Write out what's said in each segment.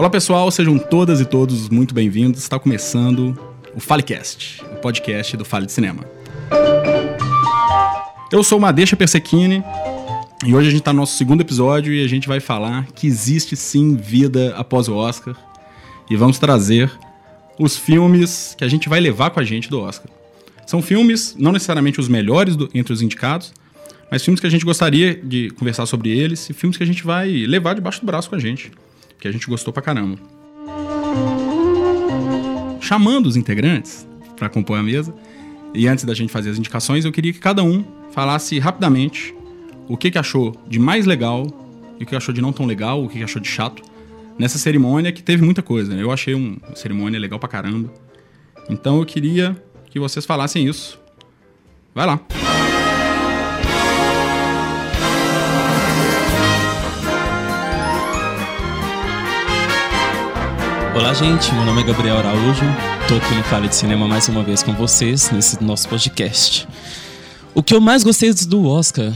Olá pessoal, sejam todas e todos muito bem-vindos. Está começando o Falecast, o podcast do Fale de Cinema. Eu sou Madeixa Persequini e hoje a gente está no nosso segundo episódio e a gente vai falar que existe sim vida após o Oscar e vamos trazer os filmes que a gente vai levar com a gente do Oscar. São filmes, não necessariamente os melhores do, entre os indicados, mas filmes que a gente gostaria de conversar sobre eles e filmes que a gente vai levar debaixo do braço com a gente que a gente gostou pra caramba. Chamando os integrantes para compor a mesa, e antes da gente fazer as indicações, eu queria que cada um falasse rapidamente o que, que achou de mais legal e o que achou de não tão legal, o que, que achou de chato nessa cerimônia que teve muita coisa. Né? Eu achei uma cerimônia legal pra caramba. Então eu queria que vocês falassem isso. Vai lá. Olá, gente. Meu nome é Gabriel Araújo. Tô aqui no Fale de Cinema mais uma vez com vocês nesse nosso podcast. O que eu mais gostei do Oscar,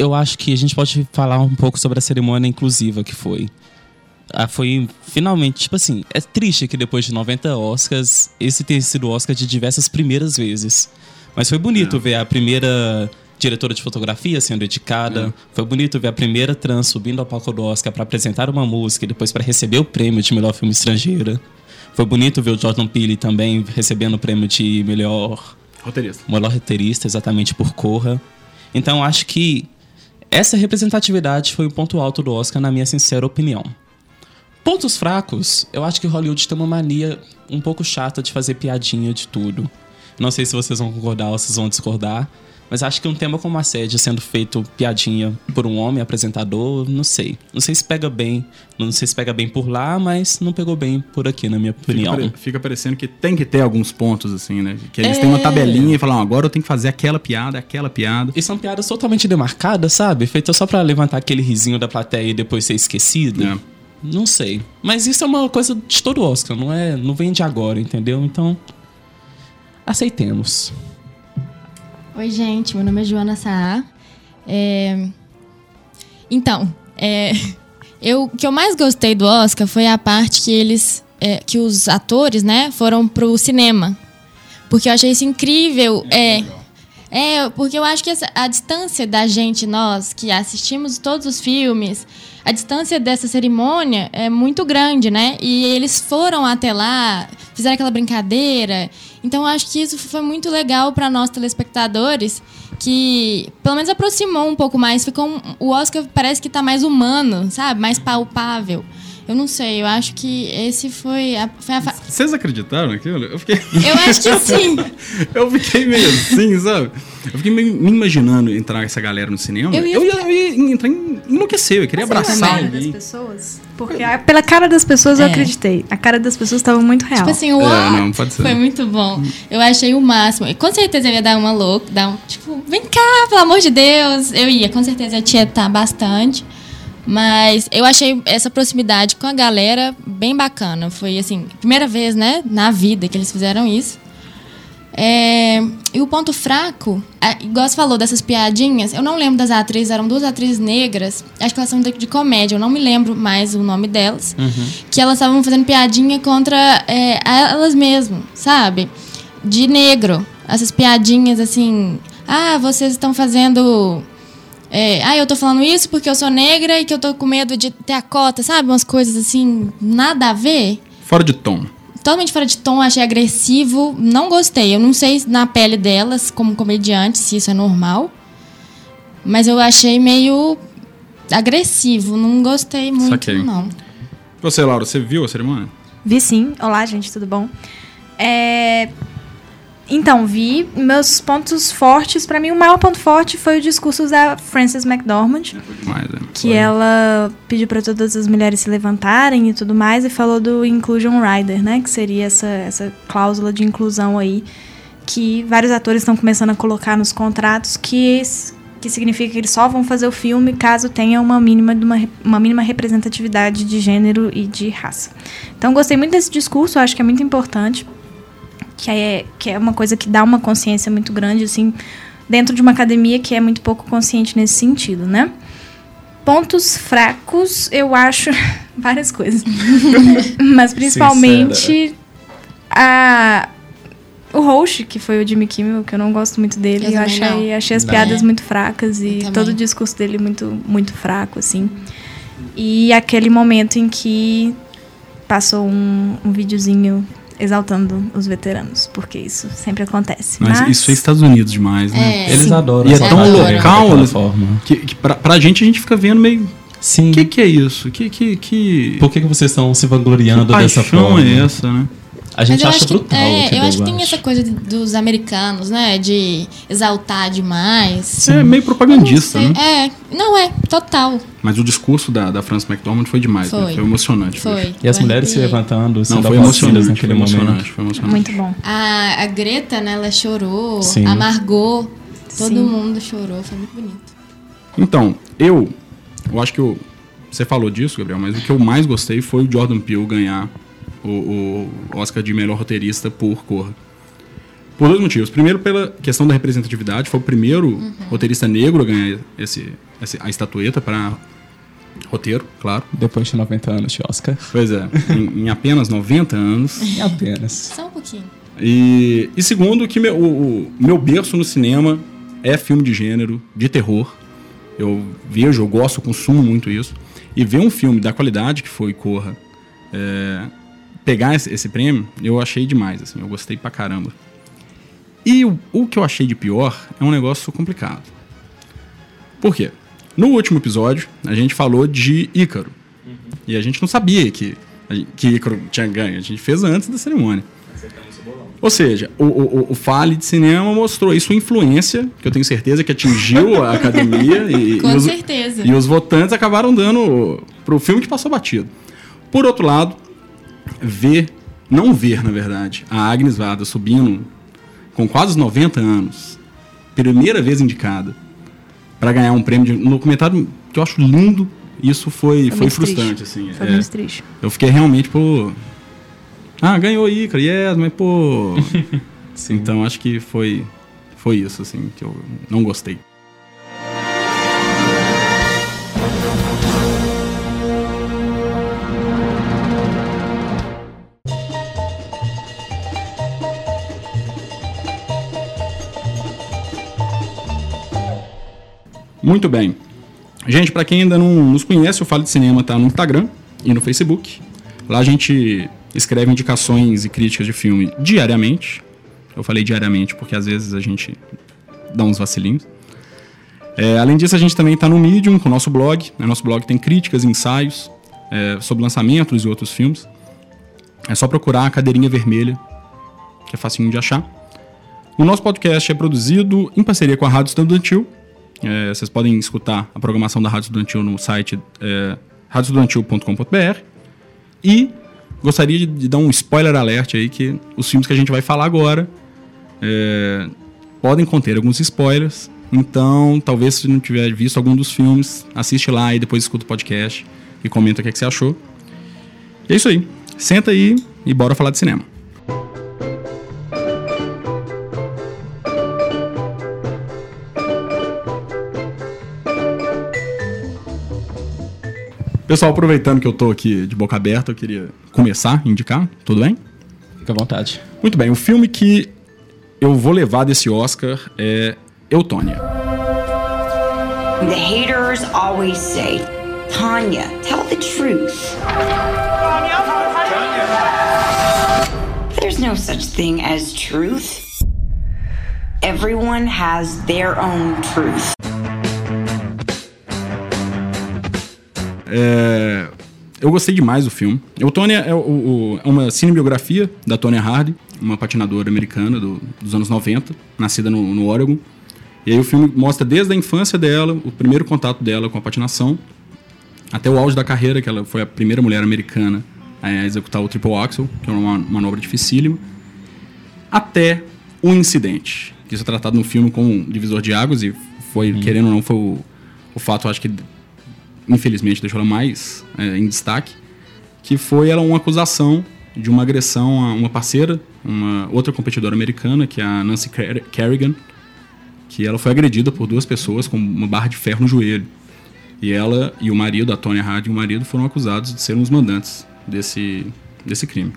eu acho que a gente pode falar um pouco sobre a cerimônia inclusiva que foi. Ah, foi finalmente, tipo assim, é triste que depois de 90 Oscars, esse tenha sido o Oscar de diversas primeiras vezes. Mas foi bonito é. ver a primeira diretora de fotografia sendo indicada. É. Foi bonito ver a primeira trans subindo ao palco do Oscar para apresentar uma música e depois para receber o prêmio de melhor filme estrangeiro. Foi bonito ver o Jordan Peele também recebendo o prêmio de melhor roteirista. Melhor roteirista, exatamente por Corra. Então acho que essa representatividade foi o ponto alto do Oscar, na minha sincera opinião. Pontos fracos, eu acho que Hollywood tem uma mania um pouco chata de fazer piadinha de tudo. Não sei se vocês vão concordar ou se vão discordar, mas acho que um tema como assédio sendo feito piadinha por um homem apresentador, não sei. Não sei se pega bem. Não sei se pega bem por lá, mas não pegou bem por aqui, na minha opinião. Fica, fica parecendo que tem que ter alguns pontos, assim, né? Que eles é... têm uma tabelinha e falam, agora eu tenho que fazer aquela piada, aquela piada. E são piadas totalmente demarcadas, sabe? Feitas só para levantar aquele risinho da plateia e depois ser esquecido. É. Não sei. Mas isso é uma coisa de todo Oscar, não é? Não vem de agora, entendeu? Então, aceitemos. Oi, gente. Meu nome é Joana Saá. É... Então, é... eu, o que eu mais gostei do Oscar foi a parte que eles, é, que os atores, né, foram pro cinema, porque eu achei isso incrível. É, é porque eu acho que essa, a distância da gente, nós que assistimos todos os filmes, a distância dessa cerimônia é muito grande, né? E eles foram até lá, fizeram aquela brincadeira então, acho que isso foi muito legal para nós telespectadores, que pelo menos aproximou um pouco mais. Ficou um, o Oscar parece que está mais humano, sabe? Mais palpável. Eu não sei, eu acho que esse foi a. Foi a Vocês acreditaram naquilo? Eu fiquei. Eu acho que sim. eu fiquei meio assim, sabe? Eu fiquei me imaginando entrar essa galera no cinema. Eu ia, eu ia, eu ia entrar em enlouquecer, eu queria Você abraçar alguém. Das pessoas? Porque a, pela cara das pessoas é. eu acreditei. A cara das pessoas estava muito real. Tipo assim, uau, é, não, pode ser. foi muito bom. Eu achei o máximo. E com certeza eu ia dar uma louca, dar um, tipo, vem cá, pelo amor de Deus. Eu ia, com certeza eu tinha estar bastante. Mas eu achei essa proximidade com a galera bem bacana. Foi assim, primeira vez, né, na vida que eles fizeram isso. É, e o ponto fraco, é, igual você falou dessas piadinhas, eu não lembro das atrizes, eram duas atrizes negras, acho que elas são de, de comédia, eu não me lembro mais o nome delas, uhum. que elas estavam fazendo piadinha contra é, elas mesmas, sabe? De negro. Essas piadinhas assim, ah, vocês estão fazendo é, ah, eu tô falando isso porque eu sou negra e que eu tô com medo de ter a cota, sabe? Umas coisas assim, nada a ver. Fora de tom. Totalmente fora de tom, achei agressivo. Não gostei. Eu não sei na pele delas, como comediante, se isso é normal. Mas eu achei meio agressivo. Não gostei muito, Saquei. não. Você, Laura, você viu a cerimônia? Vi sim. Olá, gente, tudo bom? É, então, vi. Meus pontos fortes, para mim, o maior ponto forte foi o discurso da Frances McDormand. É, demais, né? Que foi. ela pediu para todas as mulheres se levantarem e tudo mais, e falou do Inclusion Rider, né? Que seria essa, essa cláusula de inclusão aí, que vários atores estão começando a colocar nos contratos, que, que significa que eles só vão fazer o filme caso tenha uma mínima, uma, uma mínima representatividade de gênero e de raça. Então, gostei muito desse discurso, acho que é muito importante que é, que é uma coisa que dá uma consciência muito grande, assim, dentro de uma academia que é muito pouco consciente nesse sentido, né? Pontos fracos, eu acho várias coisas. Mas principalmente Sincera. a o host, que foi o Jimmy Kimmel, que eu não gosto muito dele, eu, eu achei, achei as não. piadas muito fracas e todo o discurso dele muito, muito fraco, assim. E aquele momento em que passou um, um videozinho exaltando os veteranos, porque isso sempre acontece. Mas, Mas... isso é Estados Unidos demais, né? É, eles Sim. adoram. E é tão local, forma. que, que pra, pra gente a gente fica vendo meio Sim. O que, que, é isso? Que, que, que... Por que, que vocês estão se vangloriando que dessa forma? é essa, né? A gente acha brutal. Que, é, eu acho que tem essa coisa dos americanos, né? De exaltar demais. É meio propagandista, né? É, não é, total. Mas o discurso da, da Frances McDormand foi demais, né? foi, né? foi emocionante. Foi. E as mulheres se levantando, sendo não, foi emocionante naquele foi emocionante, momento. Foi emocionante. Muito bom. A, a Greta, né, ela chorou. Sim. A Margot, todo Sim. mundo chorou, foi muito bonito. Então, eu, eu acho que eu, você falou disso, Gabriel, mas o que eu mais gostei foi o Jordan Peele ganhar o, o Oscar de melhor roteirista por Corra. Por dois motivos. Primeiro, pela questão da representatividade. Foi o primeiro uhum. roteirista negro a ganhar esse, esse a estatueta para roteiro, claro. Depois de 90 anos de Oscar. Pois é, em, em, apenas 90 anos. Em apenas. Só um pouquinho. E, e segundo, que meu, o, o, meu berço no cinema é filme de gênero, de terror. Eu vejo, eu gosto, eu consumo muito isso. E ver um filme da qualidade que foi Corra, é, pegar esse, esse, prêmio, eu achei demais, assim, eu gostei pra caramba. E o, o que eu achei de pior é um negócio complicado. Por quê? No último episódio, a gente falou de Ícaro. Uhum. E a gente não sabia que, que Ícaro tinha ganho. A gente fez antes da cerimônia. Ou seja, o, o, o Fale de Cinema mostrou aí sua influência, que eu tenho certeza que atingiu a academia. E, Com e os, certeza. E os votantes acabaram dando pro filme que passou batido. Por outro lado, ver, não ver, na verdade, a Agnes Varda subindo com quase 90 anos, primeira vez indicada, para ganhar um prêmio de um documentário que eu acho lindo, isso foi, foi, foi frustrante, triste. assim. Foi é, muito triste. Eu fiquei realmente, pô. Ah, ganhou Ícaro, yes, mas pô. então acho que foi, foi isso, assim, que eu não gostei. Muito bem. Gente, para quem ainda não nos conhece, o Fale de Cinema tá no Instagram e no Facebook. Lá a gente escreve indicações e críticas de filme diariamente. Eu falei diariamente porque às vezes a gente dá uns vacilinhos. É, além disso, a gente também está no Medium com o nosso blog. O nosso blog tem críticas ensaios é, sobre lançamentos e outros filmes. É só procurar a Cadeirinha Vermelha, que é facinho de achar. O nosso podcast é produzido em parceria com a Rádio Estudantil é, vocês podem escutar a programação da Rádio Estudantil no site é, radioestudantil.com.br. E gostaria de, de, dar um spoiler alert aí que os filmes que a gente vai falar agora é, podem conter alguns spoilers. Então, talvez se não tiver visto algum dos filmes, assiste lá e depois escuta o podcast e comenta o que, é que você achou. E é isso aí. Senta aí e bora falar de cinema. Pessoal, aproveitando que eu tô aqui de boca aberta, eu queria começar a indicar, tudo bem? Fica à vontade. Muito bem, o filme que eu vou levar desse Oscar é Eutônia. The haters always say, Tanya, tell the truth. There's no such thing as truth. Everyone has their own truth. É, eu gostei demais do filme. O Tony é, o, o, é uma cinebiografia da Tonya Harding, uma patinadora americana do, dos anos 90, nascida no, no Oregon. E aí o filme mostra desde a infância dela, o primeiro contato dela com a patinação, até o auge da carreira, que ela foi a primeira mulher americana a executar o triple axel, que é uma manobra dificílima, até o incidente, que isso é tratado no filme como um divisor de águas e foi, hum. querendo ou não, foi o, o fato, acho que infelizmente deixou ela mais é, em destaque, que foi ela uma acusação de uma agressão a uma parceira, uma outra competidora americana, que é a Nancy Kerrigan, que ela foi agredida por duas pessoas com uma barra de ferro no joelho. E ela e o marido, a Tônia Harding e o marido, foram acusados de serem os mandantes desse, desse crime.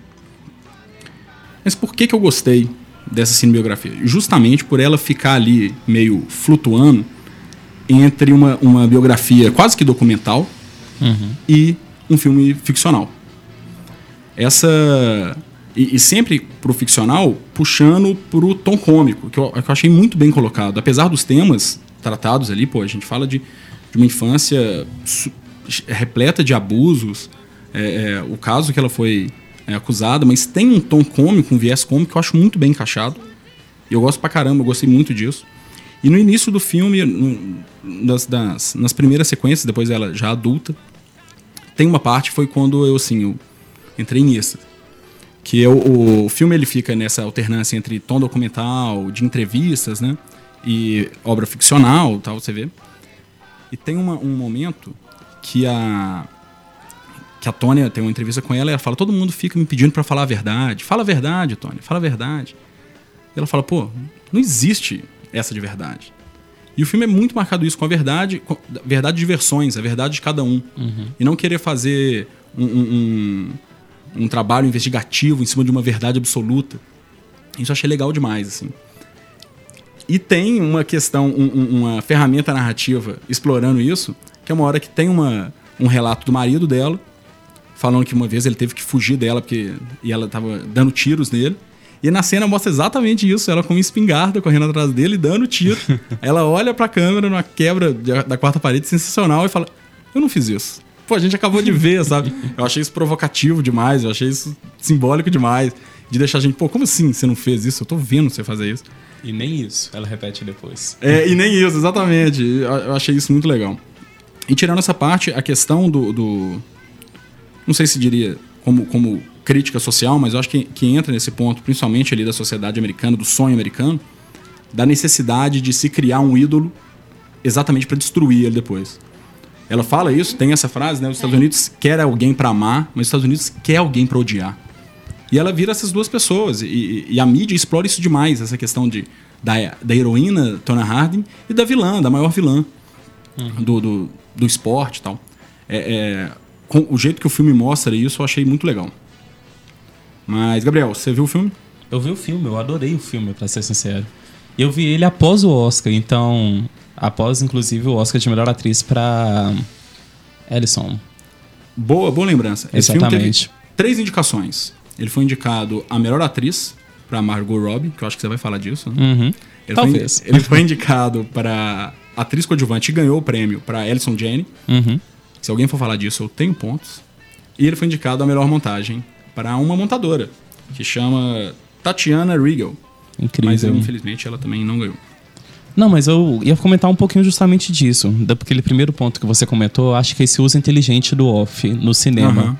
Mas por que, que eu gostei dessa cinebiografia? Justamente por ela ficar ali meio flutuando entre uma, uma biografia quase que documental uhum. e um filme ficcional. Essa. E, e sempre pro ficcional, puxando pro tom cômico, que eu, que eu achei muito bem colocado. Apesar dos temas tratados ali, pô, a gente fala de de uma infância repleta de abusos. É, é, o caso que ela foi é, acusada, mas tem um tom cômico, um viés cômico que eu acho muito bem encaixado. E eu gosto pra caramba, eu gostei muito disso. E no início do filme, das, nas primeiras sequências, depois ela já adulta, tem uma parte foi quando eu, assim, eu entrei nisso. Que eu, o, o filme ele fica nessa alternância entre tom documental, de entrevistas, né? E obra ficcional, tal, você vê. E tem uma, um momento que a que a Tônia tem uma entrevista com ela e ela fala: todo mundo fica me pedindo para falar a verdade. Fala a verdade, Tônia, fala a verdade. E ela fala: pô, não existe essa de verdade. E o filme é muito marcado isso com a verdade, com a verdade de versões, a verdade de cada um. Uhum. E não querer fazer um, um, um, um, trabalho investigativo em cima de uma verdade absoluta. Isso eu achei legal demais, assim. E tem uma questão, um, uma ferramenta narrativa explorando isso, que é uma hora que tem uma, um relato do marido dela, falando que uma vez ele teve que fugir dela porque e ela estava dando tiros nele. E na cena mostra exatamente isso, ela com uma espingarda correndo atrás dele, dando tiro. ela olha pra câmera numa quebra da quarta parede sensacional e fala: Eu não fiz isso. Pô, a gente acabou de ver, sabe? Eu achei isso provocativo demais, eu achei isso simbólico demais. De deixar a gente, pô, como assim você não fez isso? Eu tô vendo você fazer isso. E nem isso, ela repete depois. É, e nem isso, exatamente. Eu achei isso muito legal. E tirando essa parte, a questão do. do não sei se diria como, como crítica social, mas eu acho que, que entra nesse ponto, principalmente ali da sociedade americana, do sonho americano, da necessidade de se criar um ídolo exatamente para destruir ele depois. Ela fala isso, tem essa frase, né? Os Estados Unidos quer alguém para amar, mas os Estados Unidos quer alguém para odiar. E ela vira essas duas pessoas. E, e, a mídia explora isso demais, essa questão de, da, da heroína Tona Harding e da vilã, da maior vilã uhum. do, do, do, esporte e tal. É, é, com o jeito que o filme mostra isso, eu achei muito legal. Mas, Gabriel, você viu o filme? Eu vi o filme, eu adorei o filme, para ser sincero. Eu vi ele após o Oscar, então. Após, inclusive, o Oscar de melhor atriz para Ellison. Boa, boa lembrança. Exatamente. três indicações. Ele foi indicado a melhor atriz para Margot Robbie, que eu acho que você vai falar disso. Né? Uhum. Ele Talvez. Foi, ele foi indicado para atriz coadjuvante e ganhou o prêmio para Alison Jane. Uhum. Se alguém for falar disso, eu tenho pontos. E ele foi indicado a melhor montagem para uma montadora, que chama Tatiana Regal. Incrível. Mas infelizmente ela também não ganhou. Não, mas eu ia comentar um pouquinho justamente disso. Daquele primeiro ponto que você comentou, acho que esse uso inteligente do off no cinema. Uhum.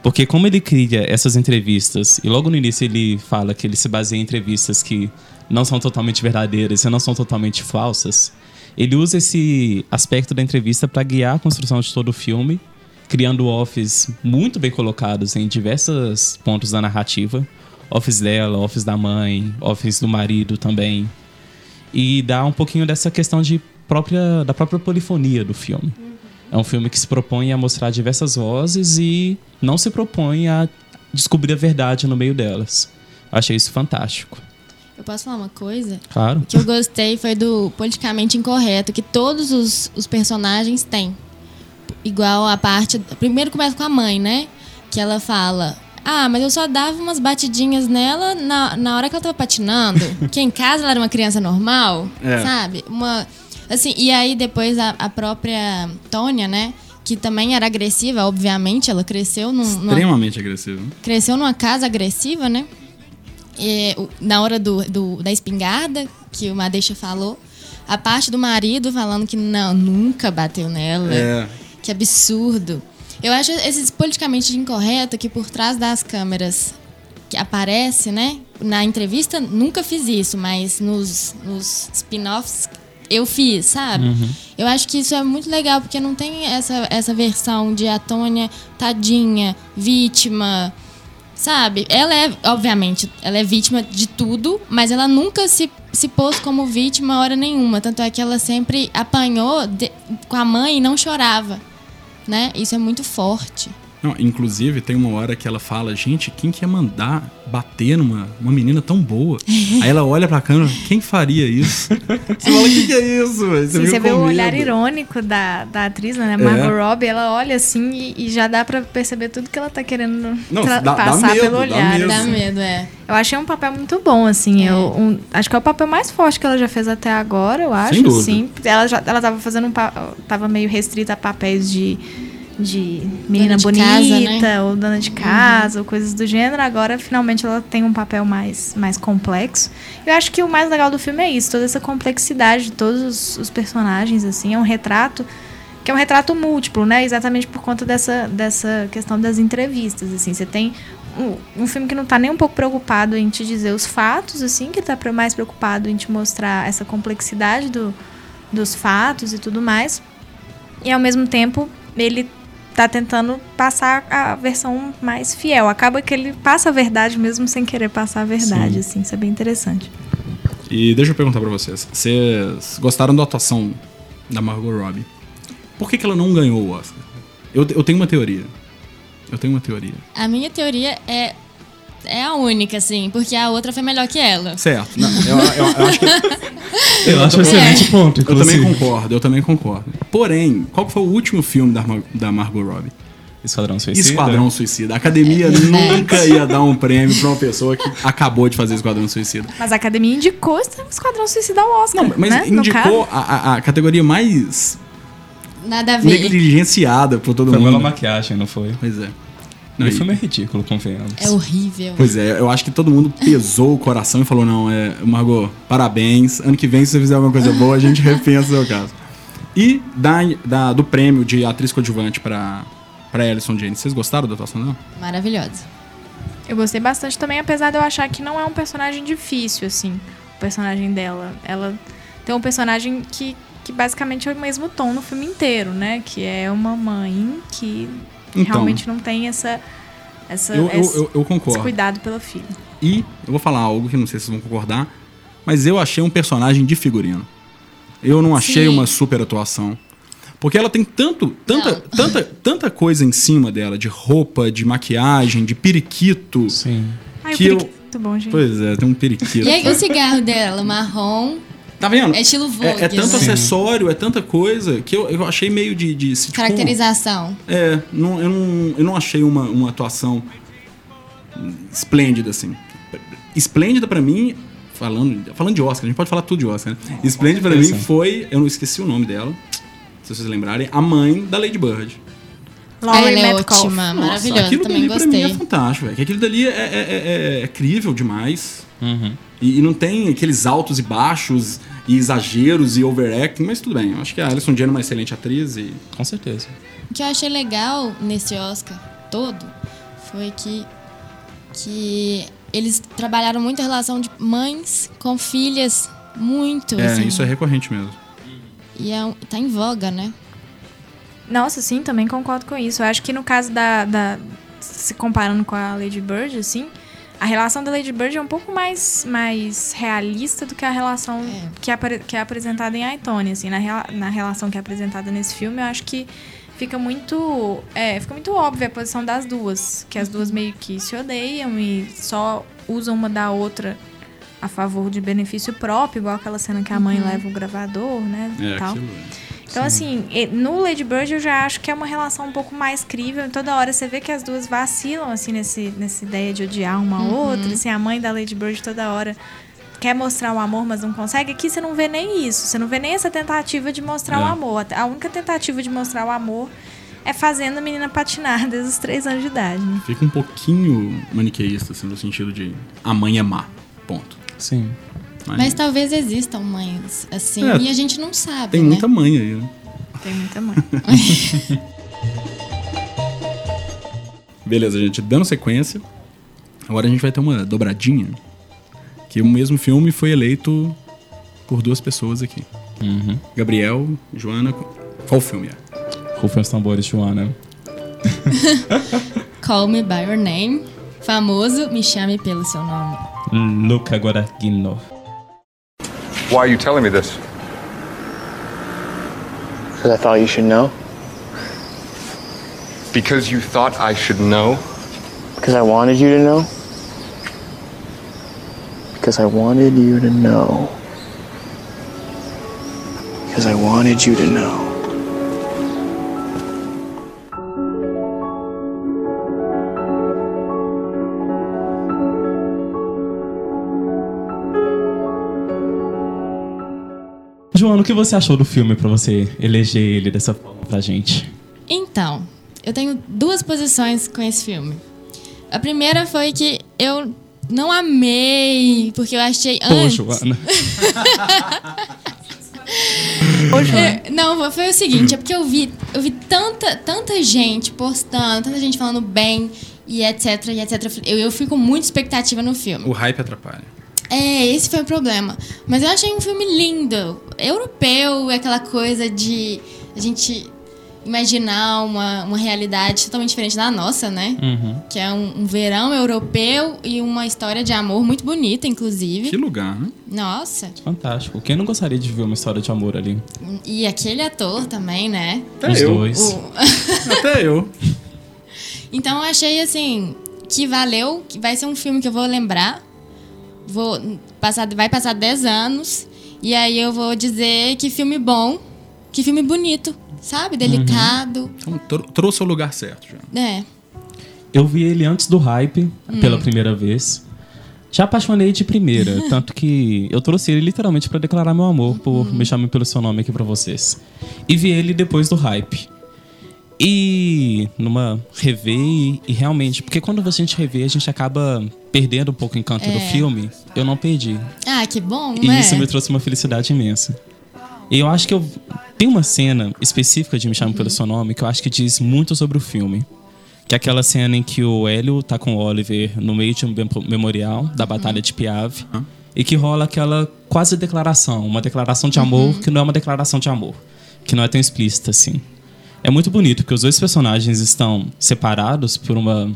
Porque como ele cria essas entrevistas, e logo no início ele fala que ele se baseia em entrevistas que não são totalmente verdadeiras e não são totalmente falsas, ele usa esse aspecto da entrevista para guiar a construção de todo o filme, criando offs muito bem colocados em diversos pontos da narrativa. Offs dela, offs da mãe, offs do marido também. E dá um pouquinho dessa questão de própria, da própria polifonia do filme. É um filme que se propõe a mostrar diversas vozes e não se propõe a descobrir a verdade no meio delas. Achei isso fantástico. Eu posso falar uma coisa? Claro. O que eu gostei foi do politicamente incorreto, que todos os, os personagens têm. Igual a parte. Primeiro começa com a mãe, né? Que ela fala: Ah, mas eu só dava umas batidinhas nela na, na hora que ela tava patinando. que em casa ela era uma criança normal, é. sabe? Uma Assim, e aí depois a, a própria Tônia, né? Que também era agressiva, obviamente, ela cresceu num, Extremamente numa, agressiva. Cresceu numa casa agressiva, né? E, na hora do, do, da espingarda, que o Madeixa falou, a parte do marido falando que não, nunca bateu nela. É. Que absurdo. Eu acho esses politicamente incorreto que por trás das câmeras que aparece, né? Na entrevista nunca fiz isso, mas nos, nos spin-offs eu fiz, sabe? Uhum. Eu acho que isso é muito legal, porque não tem essa, essa versão de a Tônia, tadinha, vítima, sabe? Ela é, obviamente, ela é vítima de tudo, mas ela nunca se se pôs como vítima hora nenhuma. Tanto é que ela sempre apanhou de, com a mãe e não chorava. Né? Isso é muito forte. Não, inclusive, tem uma hora que ela fala, gente, quem quer mandar bater numa uma menina tão boa? Aí ela olha pra câmera, quem faria isso? Você fala, o que, que, é isso? Você, Sim, você vê o olhar irônico da, da atriz, né? Margot é. Robbie, ela olha assim e, e, já dá pra perceber tudo que ela tá querendo Não, dá, passar dá medo, pelo olhar. Dá, dá medo, é. Eu achei um papel muito bom, assim. É. Eu, um, acho que é o papel mais forte que ela já fez até agora, eu acho. Sem dúvida. Sim. Ela, já, ela tava fazendo um... Tava meio restrita a papéis de de menina de bonita casa, né? ou dona de uhum. casa uhum. ou coisas do gênero. Agora, finalmente, ela tem um papel mais, mais complexo. Eu acho que o mais legal do filme é isso, toda essa complexidade de todos os, os personagens, assim, é um retrato que é um retrato múltiplo, né? Exatamente por conta dessa, dessa questão das entrevistas, assim. Você tem um, um filme que não está nem um pouco preocupado em te dizer os fatos, assim, que está mais preocupado em te mostrar essa complexidade do, dos fatos e tudo mais. E ao mesmo tempo, ele tá tentando passar a versão mais fiel. Acaba que ele passa a verdade mesmo sem querer passar a verdade, Sim. assim. Isso é bem interessante. E deixa eu perguntar para vocês. Vocês gostaram da atuação da Margot Robbie? Por que, que ela não ganhou o Oscar? Eu, eu tenho uma teoria. Eu tenho uma teoria. A minha teoria é é a única, assim, porque a outra foi melhor que ela. Certo. Não, eu, eu, eu, acho que. eu acho um excelente é. ponto, inclusive. Eu também concordo, eu também concordo. Porém, qual foi o último filme da, da Margot Robbie? Esquadrão Suicida. Esquadrão Suicida. A academia é. nunca ia dar um prêmio pra uma pessoa que acabou de fazer Esquadrão Suicida. Mas a academia indicou Esquadrão Suicida ao Oscar. Não, mas né? indicou a, a, a, categoria mais. Nada a ver. Negligenciada por todo foi mundo. Foi uma maquiagem, não foi? Pois é. Não, o filme é ridículo, convenhamos. É horrível. Pois é, eu acho que todo mundo pesou o coração e falou: não, é, Margot, parabéns. Ano que vem, se você fizer alguma coisa boa, a gente repensa o seu caso. E da, da, do prêmio de atriz coadjuvante para para Alison Jane, vocês gostaram da atuação dela? Maravilhosa. Eu gostei bastante também, apesar de eu achar que não é um personagem difícil, assim, o personagem dela. Ela tem um personagem que, que basicamente é o mesmo tom no filme inteiro, né? Que é uma mãe que então, realmente não tem essa, essa eu, esse, eu, eu, concordo. esse cuidado pelo filho. E eu vou falar algo que não sei se vocês vão concordar, mas eu achei um personagem de figurino. Eu não achei Sim. uma super atuação. Porque ela tem tanto, tanta, tanta, tanta coisa em cima dela, de roupa, de maquiagem, de periquito. Sim. Ai, que o periquito, eu... bom, gente. Pois é, tem um periquito. E aí, o cigarro dela, marrom, Tá vendo? É estilo Vogue. É, é tanto né? acessório, é tanta coisa que eu, eu achei meio de. de tipo, Caracterização. É, não, eu, não, eu não achei uma, uma atuação esplêndida, assim. Esplêndida para mim, falando, falando de Oscar, a gente pode falar tudo de Oscar, né? Esplêndida para mim foi. Eu não esqueci o nome dela, se vocês lembrarem, a mãe da Lady Bird. Ela é ótima, maravilhosa, aquilo também gostei. Pra mim é fantástico, velho. Aquilo dali é, é, é, é, é crível demais. Uhum. E, e, não tem aqueles altos e baixos e exageros e overacting, mas tudo bem. Eu acho que a Alison Jane é uma excelente atriz e... Com certeza. O que eu achei legal nesse Oscar todo foi que, que eles trabalharam muito a relação de mães com filhas, muito. É, assim. isso é recorrente mesmo. E é, tá em voga, né? Nossa, sim, também concordo com isso. Eu acho que no caso da, da se comparando com a Lady Bird, assim, a relação da Lady Bird é um pouco mais, mais realista do que a relação é. Que, é, que é apresentada em Aitone, assim, na, na relação que é apresentada nesse filme, eu acho que fica muito é, fica muito óbvia a posição das duas, que as duas meio que se odeiam e só usam uma da outra a favor de benefício próprio, igual aquela cena que a mãe uhum. leva o gravador, né, é, tal. Aquilo. Então, Sim. assim, no Lady Bird eu já acho que é uma relação um pouco mais crível. Toda hora você vê que as duas vacilam, assim, nesse, nessa ideia de odiar uma uhum. outra. Assim, a mãe da Lady Bird toda hora quer mostrar o amor, mas não consegue. Aqui você não vê nem isso. Você não vê nem essa tentativa de mostrar é. o amor. A única tentativa de mostrar o amor é fazendo a menina patinar desde os três anos de idade. Né? Fica um pouquinho maniqueísta, assim, no sentido de a mãe é má. Ponto. Sim. Mas, Mas talvez existam mães assim é, e a gente não sabe. Tem né? muita mãe aí, né? Tem muita mãe. Beleza, gente. Dando sequência, agora a gente vai ter uma dobradinha. Que o mesmo filme foi eleito por duas pessoas aqui. Uhum. Gabriel, Joana. Qual filme é? Rufem os tambores, Joana. Call Me By Your Name. Famoso Me Chame Pelo Seu Nome. Luca Guadagnino. Why are you telling me this? Because I thought you should know. Because you thought I should know? Because I wanted you to know. Because I wanted you to know. Because I wanted you to know. Joana, o que você achou do filme para você eleger ele dessa forma pra gente? Então, eu tenho duas posições com esse filme. A primeira foi que eu não amei, porque eu achei Pô, antes. Joana. é, não, foi o seguinte, é porque eu vi, eu vi tanta, tanta gente postando, tanta gente falando bem e etc, e etc. Eu, eu fui com muita expectativa no filme. O hype atrapalha. É, esse foi o problema. Mas eu achei um filme lindo. Europeu, é aquela coisa de a gente imaginar uma, uma realidade totalmente diferente da nossa, né? Uhum. Que é um, um, verão europeu e uma história de amor muito bonita, inclusive. Que lugar, né? Nossa. Fantástico. Quem não gostaria de ver uma história de amor ali? E aquele ator também, né? Até Os eu. dois. O... Até eu. Então eu achei assim que valeu, que vai ser um filme que eu vou lembrar vou passar, vai passar 10 anos e aí eu vou dizer que filme bom, que filme bonito, sabe? Delicado. Uhum. Então trouxe o lugar certo já. É. Eu vi ele antes do hype, hum. pela primeira vez. Já apaixonei de primeira, tanto que eu trouxe ele literalmente para declarar meu amor por uhum. me chamar pelo seu nome aqui para vocês. E vi ele depois do hype. E numa rever e, e, realmente, porque quando a gente revê, a gente acaba perdendo um pouco o encanto é. do filme. Eu não perdi. Ah, que bom, E né? isso me trouxe uma felicidade imensa. E eu acho que eu tem uma cena específica de Me Chame uhum. pelo Seu Nome que eu acho que diz muito sobre o filme. Que é aquela cena em que o Hélio tá com o Oliver no meio de um memorial da Batalha uhum. de Piave. Uhum. E que rola aquela quase declaração, uma declaração de amor uhum. que não é uma declaração de amor. Que não é tão explícita assim. É muito bonito, porque os dois personagens estão separados por uma.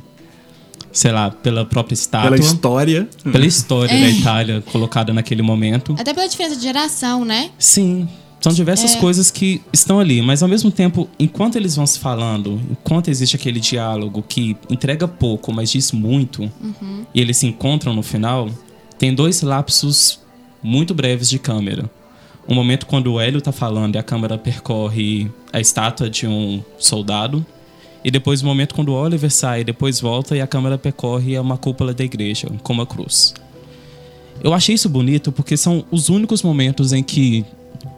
Sei lá, pela própria estátua. Pela história. Pela história é. da Itália colocada naquele momento. Até pela diferença de geração, né? Sim. São diversas é. coisas que estão ali, mas ao mesmo tempo, enquanto eles vão se falando, enquanto existe aquele diálogo que entrega pouco, mas diz muito, uhum. e eles se encontram no final, tem dois lapsos muito breves de câmera um momento quando o Hélio tá falando e a câmera percorre a estátua de um soldado. E depois o momento quando o Oliver sai, depois volta e a câmera percorre uma cúpula da igreja, com uma cruz. Eu achei isso bonito porque são os únicos momentos em que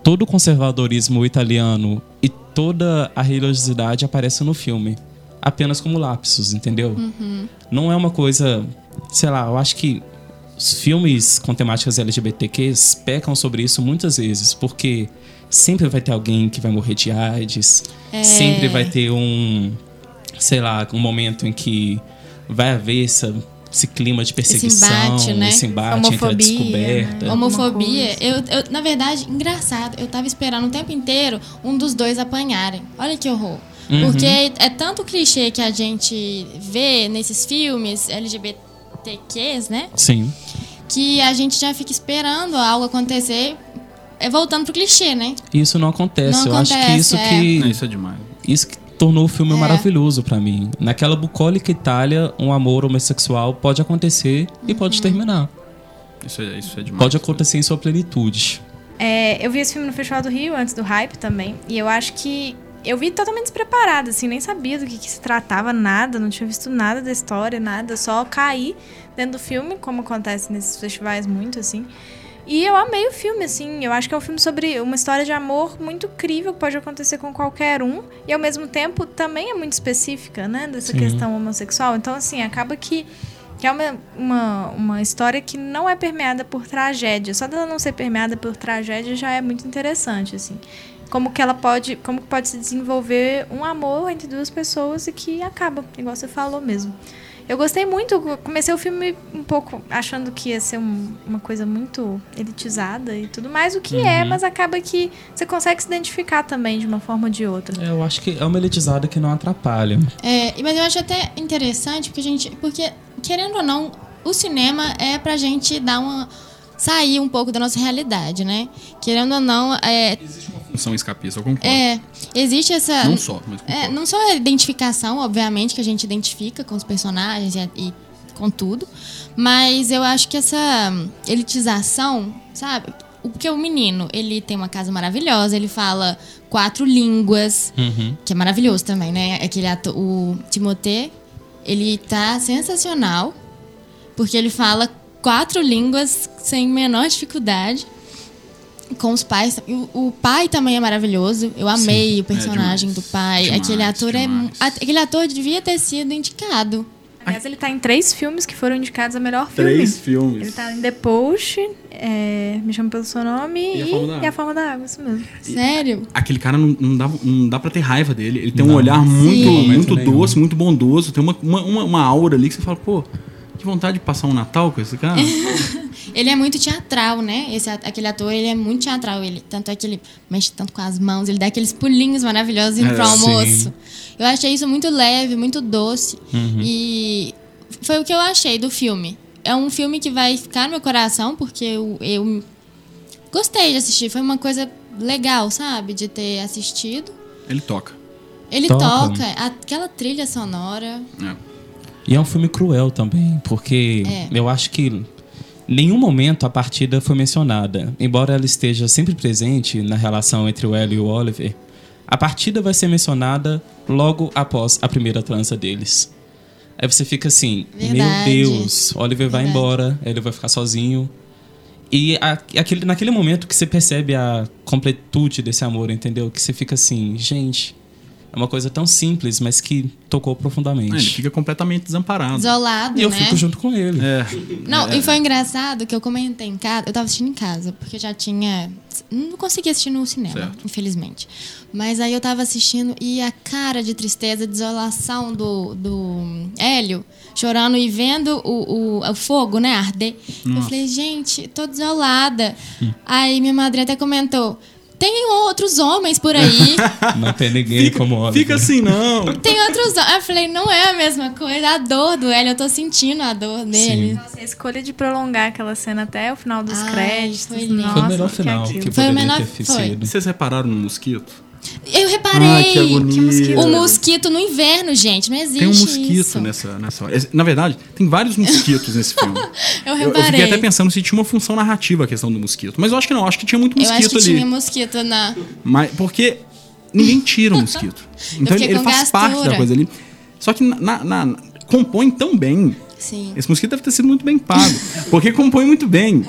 todo o conservadorismo italiano e toda a religiosidade aparece no filme. Apenas como lapsos, entendeu? Uhum. Não é uma coisa. Sei lá, eu acho que os filmes com temáticas LGBTQs pecam sobre isso muitas vezes, porque sempre vai ter alguém que vai morrer de AIDS, é. sempre vai ter um, sei lá, um momento em que vai haver essa, esse clima de perseguição, esse embate, né? esse embate Homofobia, entre a descoberta. Né? Homofobia. Eu, eu, na verdade, engraçado, eu tava esperando o tempo inteiro um dos dois apanharem. Olha que horror. Uhum. Porque é tanto clichê que a gente vê nesses filmes LGBTQs, né? Sim que a gente já fica esperando algo acontecer, é voltando pro clichê, né? Isso não acontece. Não Eu acontece, acho que isso é. que. Não, isso é demais. Isso que tornou o filme é. maravilhoso para mim. Naquela bucólica Itália, um amor homossexual pode acontecer uhum. e pode uhum. terminar. Isso é, isso é demais. Pode acontecer em sua plenitude. É, eu vi esse filme no Festival do Rio, antes do hype também. E eu acho que eu vi totalmente despreparada, assim, nem sabia do que, que, se tratava, nada, não tinha visto nada da história, nada, só caí dentro do filme, como acontece nesses festivais muito, assim. E eu amei o filme, assim, eu acho que é um filme sobre uma história de amor muito incrível, que pode acontecer com qualquer um, e ao mesmo tempo também é muito específica, né, dessa Sim. questão homossexual. Então, assim, acaba que que é uma, uma, uma história que não é permeada por tragédia. Só dela não ser permeada por tragédia já é muito interessante, assim como que ela pode, como pode se desenvolver um amor entre duas pessoas e que acaba, igual você falou mesmo. Eu gostei muito, comecei o filme um pouco achando que ia ser um, uma coisa muito elitizada e tudo mais, o que é, uhum. é, mas acaba que você consegue se identificar também de uma forma ou de outra. É, eu acho que é uma elitizada que não atrapalha. É, mas eu acho até interessante porque a gente, porque querendo ou não, o cinema é pra gente dar uma sair um pouco da nossa realidade, né? Querendo ou não, é, Existe uma função escapista, eu concordo. é, existe essa. Não só, mas É, concordo. não só a identificação, obviamente, que a gente identifica com os personagens e, e com tudo, mas eu acho que essa elitização, sabe? O- Porque o menino, ele tem uma casa maravilhosa, ele fala quatro línguas, Uhum. que é maravilhoso também, né? Aquele ato, o Timothée, ele tá sensacional, porque ele fala quatro línguas sem menor dificuldade. Com os pais. E O, o pai também é maravilhoso. Eu amei o personagem demais. do pai. Demais, aquele ator é. demais. a- Aquele ator devia ter sido indicado. Aliás, ele tá em três filmes que foram indicados a melhor filme. Três filmes. Ele tá em The Post, é, Me Chama Pelo Seu Nome E e, A Forma da e Água. A Forma da Água, isso mesmo. Sério? Aquele cara não, não, dá, não dá pra ter raiva dele. Ele tem um Não. olhar muito, Sim. muito doce, muito bondoso. Tem uma, uma, uma, uma aura ali que você fala, pô, que vontade de passar um Natal com esse cara. Ele é muito teatral, né? Esse, aquele ator, ele é muito teatral. Ele, tanto é que ele mexe tanto com as mãos, ele dá aqueles pulinhos maravilhosos indo É, pro almoço. sim. Eu achei isso muito leve, muito doce. Uhum. E foi o que eu achei do filme. É um filme que vai ficar no meu coração, porque eu, eu gostei de assistir. Foi uma coisa legal, sabe? De ter assistido. Ele toca. Ele Toca. toca, aquela trilha sonora. É. E é um filme cruel também, porque É. eu acho que nenhum momento a partida foi mencionada. Embora ela esteja sempre presente na relação entre o Ellie e o Oliver, a partida vai ser mencionada logo após a primeira trança deles. Aí você fica assim, Verdade. meu Deus, Oliver vai Verdade. embora, ele vai ficar sozinho. E a- aquele, naquele momento que você percebe a completude desse amor, entendeu? Que você fica assim, gente, uma coisa tão simples, mas que tocou profundamente. Ah, ele fica completamente desamparado. Isolado, E eu né? fico junto com ele. É. Não, e foi engraçado que eu comentei em casa. Eu tava assistindo em casa, porque eu já tinha. Não consegui assistir no cinema, Certo. infelizmente. Mas aí eu tava assistindo e a cara de tristeza, desolação do, do Hélio, chorando e vendo o, o, o fogo, né, arder. Eu falei, gente, tô desolada. Aí minha madrinha até comentou. Tem outros homens por aí. Não tem ninguém Fica, como Oliver. fica assim, não. Tem outros homens. Eu falei, não é a mesma coisa. A dor do Hélio, eu tô sentindo a dor dele. Nossa, a escolha de prolongar aquela cena até o final dos Ai, créditos. foi nossa, Foi o melhor que final aquilo. que Foi o menor- ter foi. sido. Vocês repararam no mosquito? Eu reparei. Ai, que mosquito. O mosquito no inverno, gente, não existe Tem um mosquito isso. nessa, nessa hora. Na verdade, tem vários mosquitos nesse filme. Eu Eu, eu reparei. fiquei até pensando se tinha uma função narrativa a questão do mosquito. Mas eu acho que não, acho que tinha muito Eu mosquito acho que ali. tinha mosquito na. Mas, porque ninguém tira o mosquito. Então ele, ele faz parte da coisa ali. Só que na, na- compõe tão bem. Sim. Esse mosquito deve ter sido muito bem pago. Porque compõe muito bem.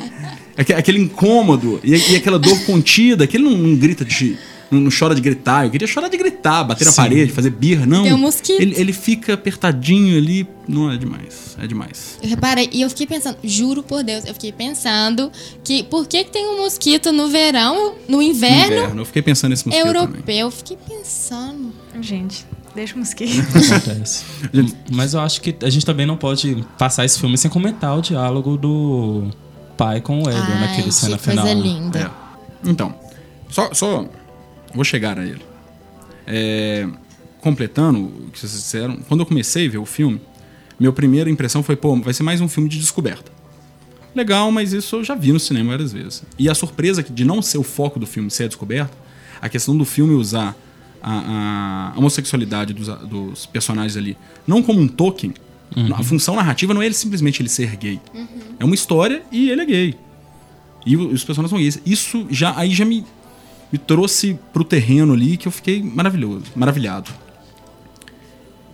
Aque- Aquele incômodo e, e aquela dor contida, que ele não, não grita de. Não, não chora de gritar. Eu queria chorar de gritar, bater na Sim. parede, fazer birra. Não. Tem um mosquito. Ele, ele fica apertadinho ali. Não, é demais. É demais. Eu reparei. E eu fiquei pensando, juro por Deus, eu fiquei pensando que por que, que tem um mosquito no verão, no No inverno, inverno. Eu fiquei pensando nesse mosquito também. europeu? Eu fiquei pensando. Gente, deixa o mosquito. Acontece. Mas eu acho que a gente também não pode passar esse filme sem comentar o diálogo do pai com o Ai, naquele cena que coisa final. linda. É. Então, só, só vou chegar a ele. É, completando o que vocês disseram, quando eu comecei a ver o filme, minha primeira impressão foi, pô, vai ser mais um filme de descoberta. Legal, mas isso eu já vi no cinema várias vezes. E a surpresa de não ser o foco do filme ser a descoberta, a questão do filme usar a, a homossexualidade dos, dos personagens ali, não como um token, a função narrativa não é ele simplesmente ele ser gay. É uma história e ele é gay. E os personagens são gays. Isso já aí já me, me trouxe pro terreno ali que eu fiquei maravilhoso, maravilhado.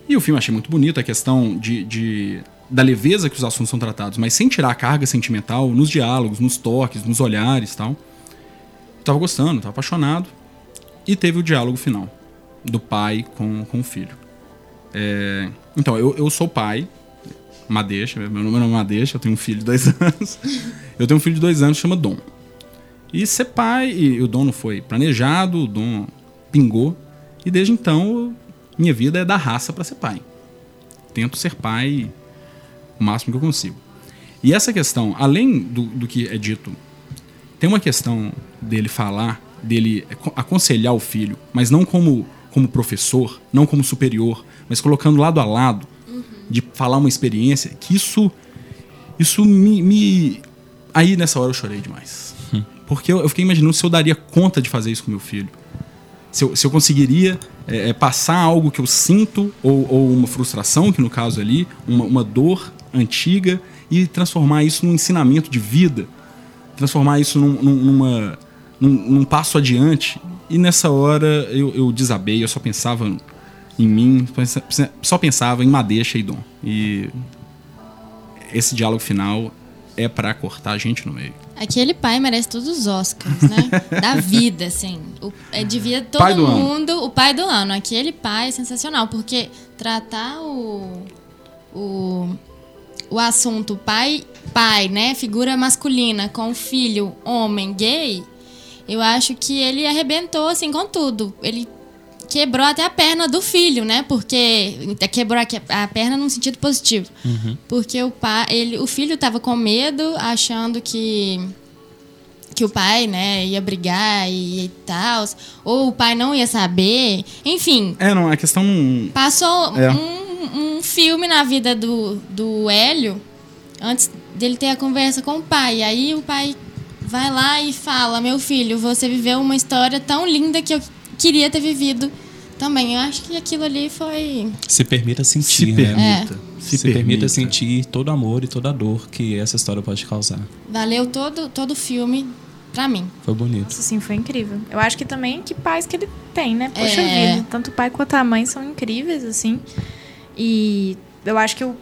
E o filme achei muito bonito, a questão de, de- da leveza que os assuntos são tratados, mas sem tirar a carga sentimental nos diálogos, nos toques, nos olhares tal. Eu tava gostando, tava apaixonado. E teve o diálogo final do pai com, com o filho. É, então, eu, eu sou pai, Madeixa, meu nome é Madeixa, eu tenho um filho de dois anos. Eu tenho um filho de dois anos chama Dom. E ser pai, e o Dom não foi planejado, o Dom pingou. E desde então, minha vida é da raça para ser pai. Tento ser pai o máximo que eu consigo. E essa questão, além do, do que é dito, tem uma questão dele falar, dele aco- aconselhar o filho, mas não como, como professor, não como superior, mas colocando lado a lado, de falar uma experiência, que isso, isso me, me Aí nessa hora eu chorei demais. Porque eu, eu, fiquei imaginando se eu daria conta de fazer isso com meu filho. Se eu, se eu conseguiria é, passar algo que eu sinto, ou, ou, uma frustração, que no caso ali, uma, uma dor antiga, e transformar isso num ensinamento de vida. Transformar isso num, numa, num, num passo adiante. E nessa hora eu, eu desabei, eu só pensava em mim, só pensava em Madeixa e Dom. E esse diálogo final é para cortar a gente no meio. Aquele pai merece todos os Oscars, né? da vida, assim. O, é, devia todo mundo. Ano. O pai do ano. Aquele pai é sensacional, porque tratar o. o o assunto pai, pai, né, figura masculina com filho, homem, gay, eu acho que ele arrebentou assim com tudo. Ele quebrou até a perna do filho, né? Porque quebrou a perna num sentido positivo. Uhum. Porque o pai, ele, o filho estava com medo, achando que que o pai, né, ia brigar e, e tal, ou o pai não ia saber, enfim. É, não, a questão. Passou é. um, um filme na vida do, do Hélio antes dele ter a conversa com o pai. Aí o pai vai lá e fala: Meu filho, você viveu uma história tão linda que eu queria ter vivido também. Eu acho que aquilo ali foi. Se permita sentir, Se né? permita. É. Se, Se permita. permita sentir todo o amor e toda a dor que essa história pode causar. Valeu todo, todo o filme pra mim. Foi bonito. Nossa, sim, foi incrível. Eu acho que também que pais que ele tem, né? Poxa é. vida. Tanto o pai quanto a mãe são incríveis, assim. E eu acho que o,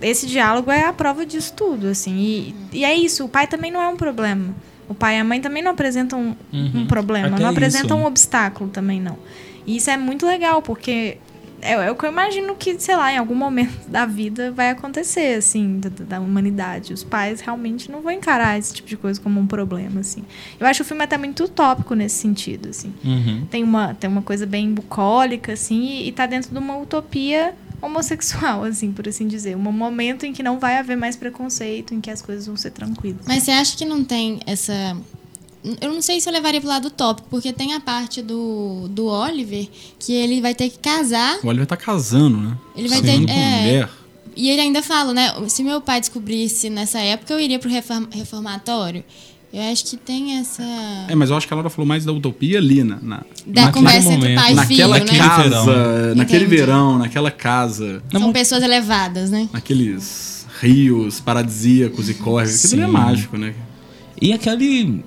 esse diálogo é a prova disso tudo, assim. E, e é isso, o pai também não é um problema. O pai e a mãe também não apresentam um, uhum. um problema, Até não apresentam isso. um obstáculo também, não. E isso é muito legal, porque é, é, o que eu imagino que, sei lá, em algum momento da vida vai acontecer, assim, da, da, humanidade. Os pais realmente não vão encarar esse tipo de coisa como um problema, assim. Eu acho o filme até muito utópico nesse sentido, assim. Uhum. Tem, uma, tem uma coisa bem bucólica, assim, e, e tá dentro de uma utopia homossexual, assim, por assim dizer. Um momento em que não vai haver mais preconceito, em que as coisas vão ser tranquilas. Mas você acha que não tem essa. Eu não sei se eu levaria pro lado tópico, porque tem a parte do, do Oliver que ele vai ter que casar. O Oliver tá casando, né? Ele vai ter. É, mulher. E ele ainda fala, né? Se meu pai descobrisse nessa época, eu iria pro reformatório. Eu acho que tem essa. É, mas eu acho que a Laura falou mais da utopia ali, na, na da conversa entre pai e filho, naquela né? casa, naquele verão, naquela casa. São pessoas elevadas, né? Naqueles rios paradisíacos e córregos. Aquilo é mágico, né? E aquele.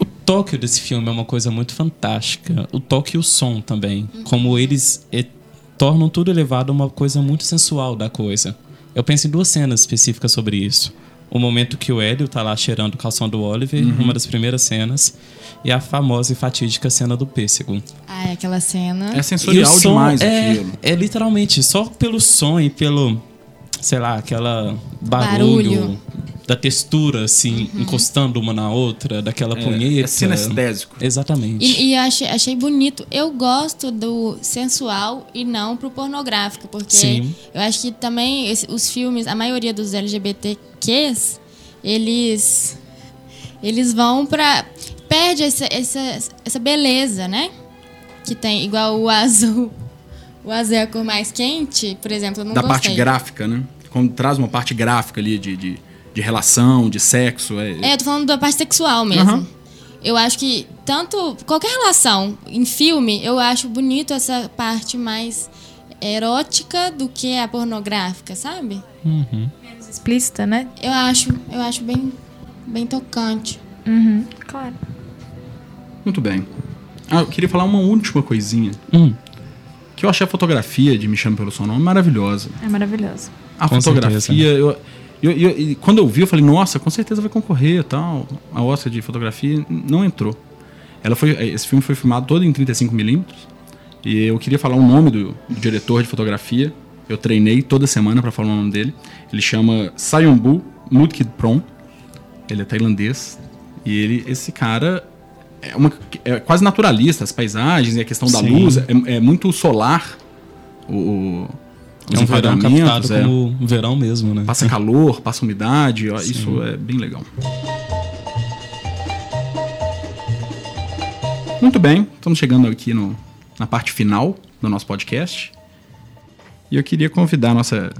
O toque desse filme é uma coisa muito fantástica. O toque e o som também. Uhum. Como eles e, tornam tudo elevado a uma coisa muito sensual da coisa. Eu penso em duas cenas específicas sobre isso o momento que o Hélio tá lá cheirando o calção do Oliver, uhum. uma das primeiras cenas, e a famosa e fatídica cena do pêssego. Ah, é aquela cena. É sensorial demais é, aquilo. É literalmente, só pelo som e pelo, sei lá, aquela barulho, barulho da textura, assim, uhum. encostando uma na outra, daquela é, punheta. É sinestésico. Exatamente. E, e achei, achei bonito. Eu gosto do sensual e não pro pornográfico, porque Sim. eu acho que também os filmes, a maioria dos LGBTQs, eles eles vão pra. perde essa, essa, essa beleza, né? Que tem, igual o azul. O azul é a cor mais quente, por exemplo, eu não Da gostei. parte gráfica, né? Quando traz uma parte gráfica ali de, de de relação, de sexo. É, é eu tô falando da parte sexual mesmo. Uhum. Eu acho que tanto qualquer relação em filme, eu acho bonito essa parte mais erótica do que a pornográfica, sabe? Uhum. Explícita, né? Eu acho, eu acho bem, bem tocante. Uhum. Claro. Muito bem. Ah, eu queria falar uma última coisinha. Hum. Que eu achei a fotografia de Me Chame Pelo Seu Nome maravilhosa. É maravilhosa. A Com fotografia, certeza. eu, e, e, e, quando eu vi, eu falei, nossa, com certeza vai concorrer tal. A Oscar de fotografia não entrou. Ela foi, esse filme foi filmado todo em 35mm. E eu queria falar o nome do, do diretor de fotografia. Eu treinei toda semana para falar o nome dele. Ele chama Sayonbu Mutkidpron. Ele é tailandês. E ele, esse cara é, uma, é quase naturalista. As paisagens e a questão da Sim. luz é, é muito solar. O, é um verão captado é. como verão mesmo, né? Passa calor, passa umidade, ó, isso é bem legal. Muito bem, estamos chegando aqui no, na parte final do nosso podcast. E eu queria convidar a nossa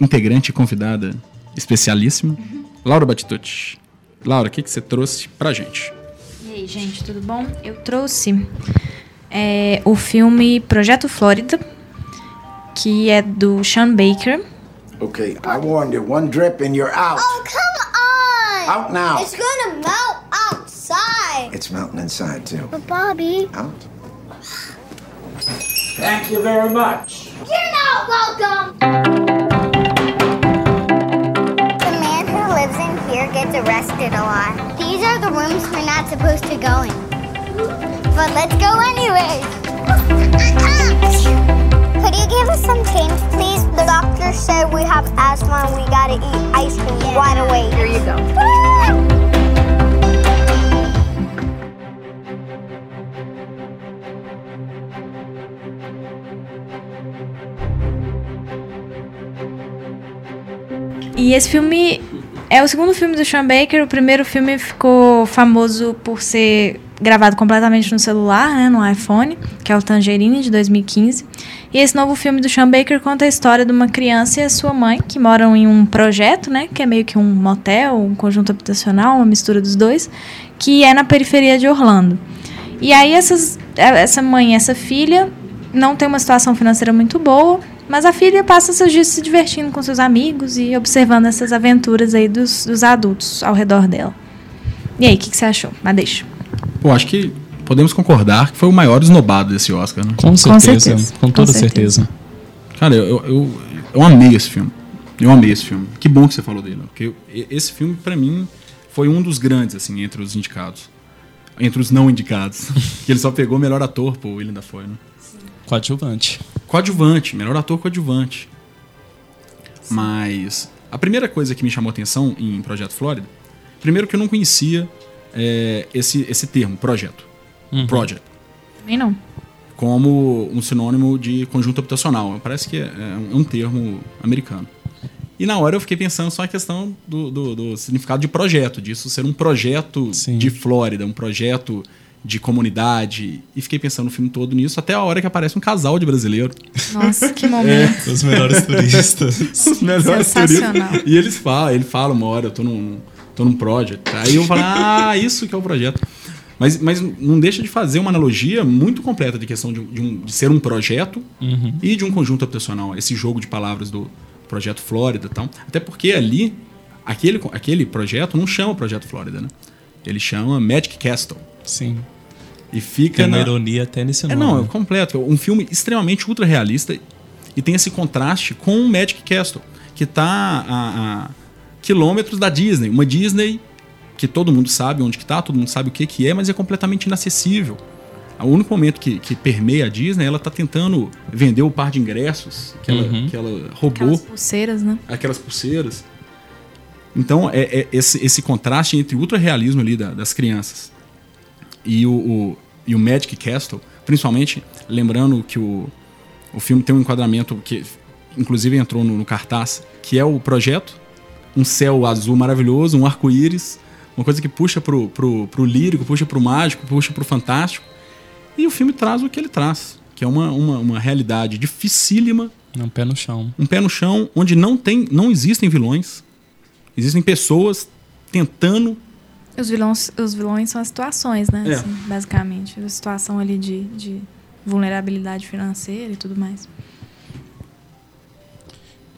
integrante e convidada especialíssima, Laura Batitucci. Laura, o que, que você trouxe pra gente? E aí, gente, tudo bom? Eu trouxe é, o filme Projeto Flórida, que é do Sean Baker. Okay, I warned you. One drip and you're out. Oh, come on! Out now! It's gonna melt outside! It's melting inside, too. But Bobby... Out. Thank you very much. Not welcome! The man who lives in here gets arrested a lot. These are the rooms we're not supposed to go in. But let's go anyway. Ah! Could you give us some change, please? The doctor said we have asthma and we gotta eat ice cream yeah. right away. Here you go. Ah! E esse filme é o segundo filme do Sean Baker. O primeiro filme ficou famoso por ser gravado completamente no celular, né, no iPhone, que é o Tangerine, de 2015. E esse novo filme do Sean Baker conta a história de uma criança e a sua mãe, que moram em um projeto, né, que é meio que um motel, um conjunto habitacional, uma mistura dos dois, que é na periferia de Orlando. E aí essas, essa mãe e essa filha não tem uma situação financeira muito boa, mas a filha passa seus dias se divertindo com seus amigos e observando essas aventuras aí dos, dos adultos ao redor dela. E aí, o que, que, você achou? Mas deixa. Pô, acho que podemos concordar que foi o maior esnobado desse Oscar, né? Com certeza. Com, certeza. com toda com certeza. certeza. Cara, eu, eu, eu amei esse filme. Eu amei esse filme. Que bom que você falou dele. Porque esse filme, para mim, foi um dos grandes, assim, entre os indicados. Entre os não indicados. que ele só pegou melhor ator, pô, o William Dafoe, né? Coadjuvante. Coadjuvante, melhor ator coadjuvante. Sim. Mas a primeira coisa que me chamou a atenção em Projeto Flórida, primeiro que eu não conhecia é, esse, esse termo, projeto. Uhum. Project. Também não. Como um sinônimo de conjunto habitacional. Parece que é, é um termo americano. E na hora eu fiquei pensando só a questão do, do, do significado de projeto, disso ser um projeto Sim. de Flórida, um projeto de comunidade. E fiquei pensando o filme todo nisso, até a hora que aparece um casal de brasileiro. Nossa, que momento. É. Os melhores turistas. Os melhores turistas. E eles falam, ele fala uma hora, eu tô num, tô num project. Aí eu falo, ah, isso que é o projeto. Mas, mas não deixa de fazer uma analogia muito completa de questão de, de, um, de ser um projeto uhum. e de um conjunto habitacional. Esse jogo de palavras do projeto Flórida e tal. Até porque ali, aquele, aquele projeto não chama Projeto Flórida, né? Ele chama Magic Castle. Sim. E fica. Tem uma na... ironia até nesse nome. É, não, é completo. Um filme extremamente ultra realista e tem esse contraste com o Magic Castle, que está a, a, quilômetros da Disney. Uma Disney que todo mundo sabe onde está, todo mundo sabe o que, que é, mas é completamente inacessível. O único momento que, que permeia a Disney, ela está tentando vender o par de ingressos que, ela, uhum. que ela roubou. Aquelas pulseiras, né? Aquelas pulseiras. Então, é, é esse, esse contraste entre o ultra realismo ali da, das crianças e o, o, e o Magic Castle, principalmente lembrando que o, o filme tem um enquadramento que inclusive entrou no, no cartaz, que é o projeto, um céu azul maravilhoso, um arco-íris, uma coisa que puxa pro, pro, pro lírico, puxa pro mágico, puxa pro fantástico. E o filme traz o que ele traz, que é uma, uma, uma realidade dificílima. Um pé no chão. Um pé no chão, onde não tem, não existem vilões. Existem pessoas tentando os vilões, os vilões são as situações, né? É. Assim, basicamente. A situação ali de, de vulnerabilidade financeira e tudo mais.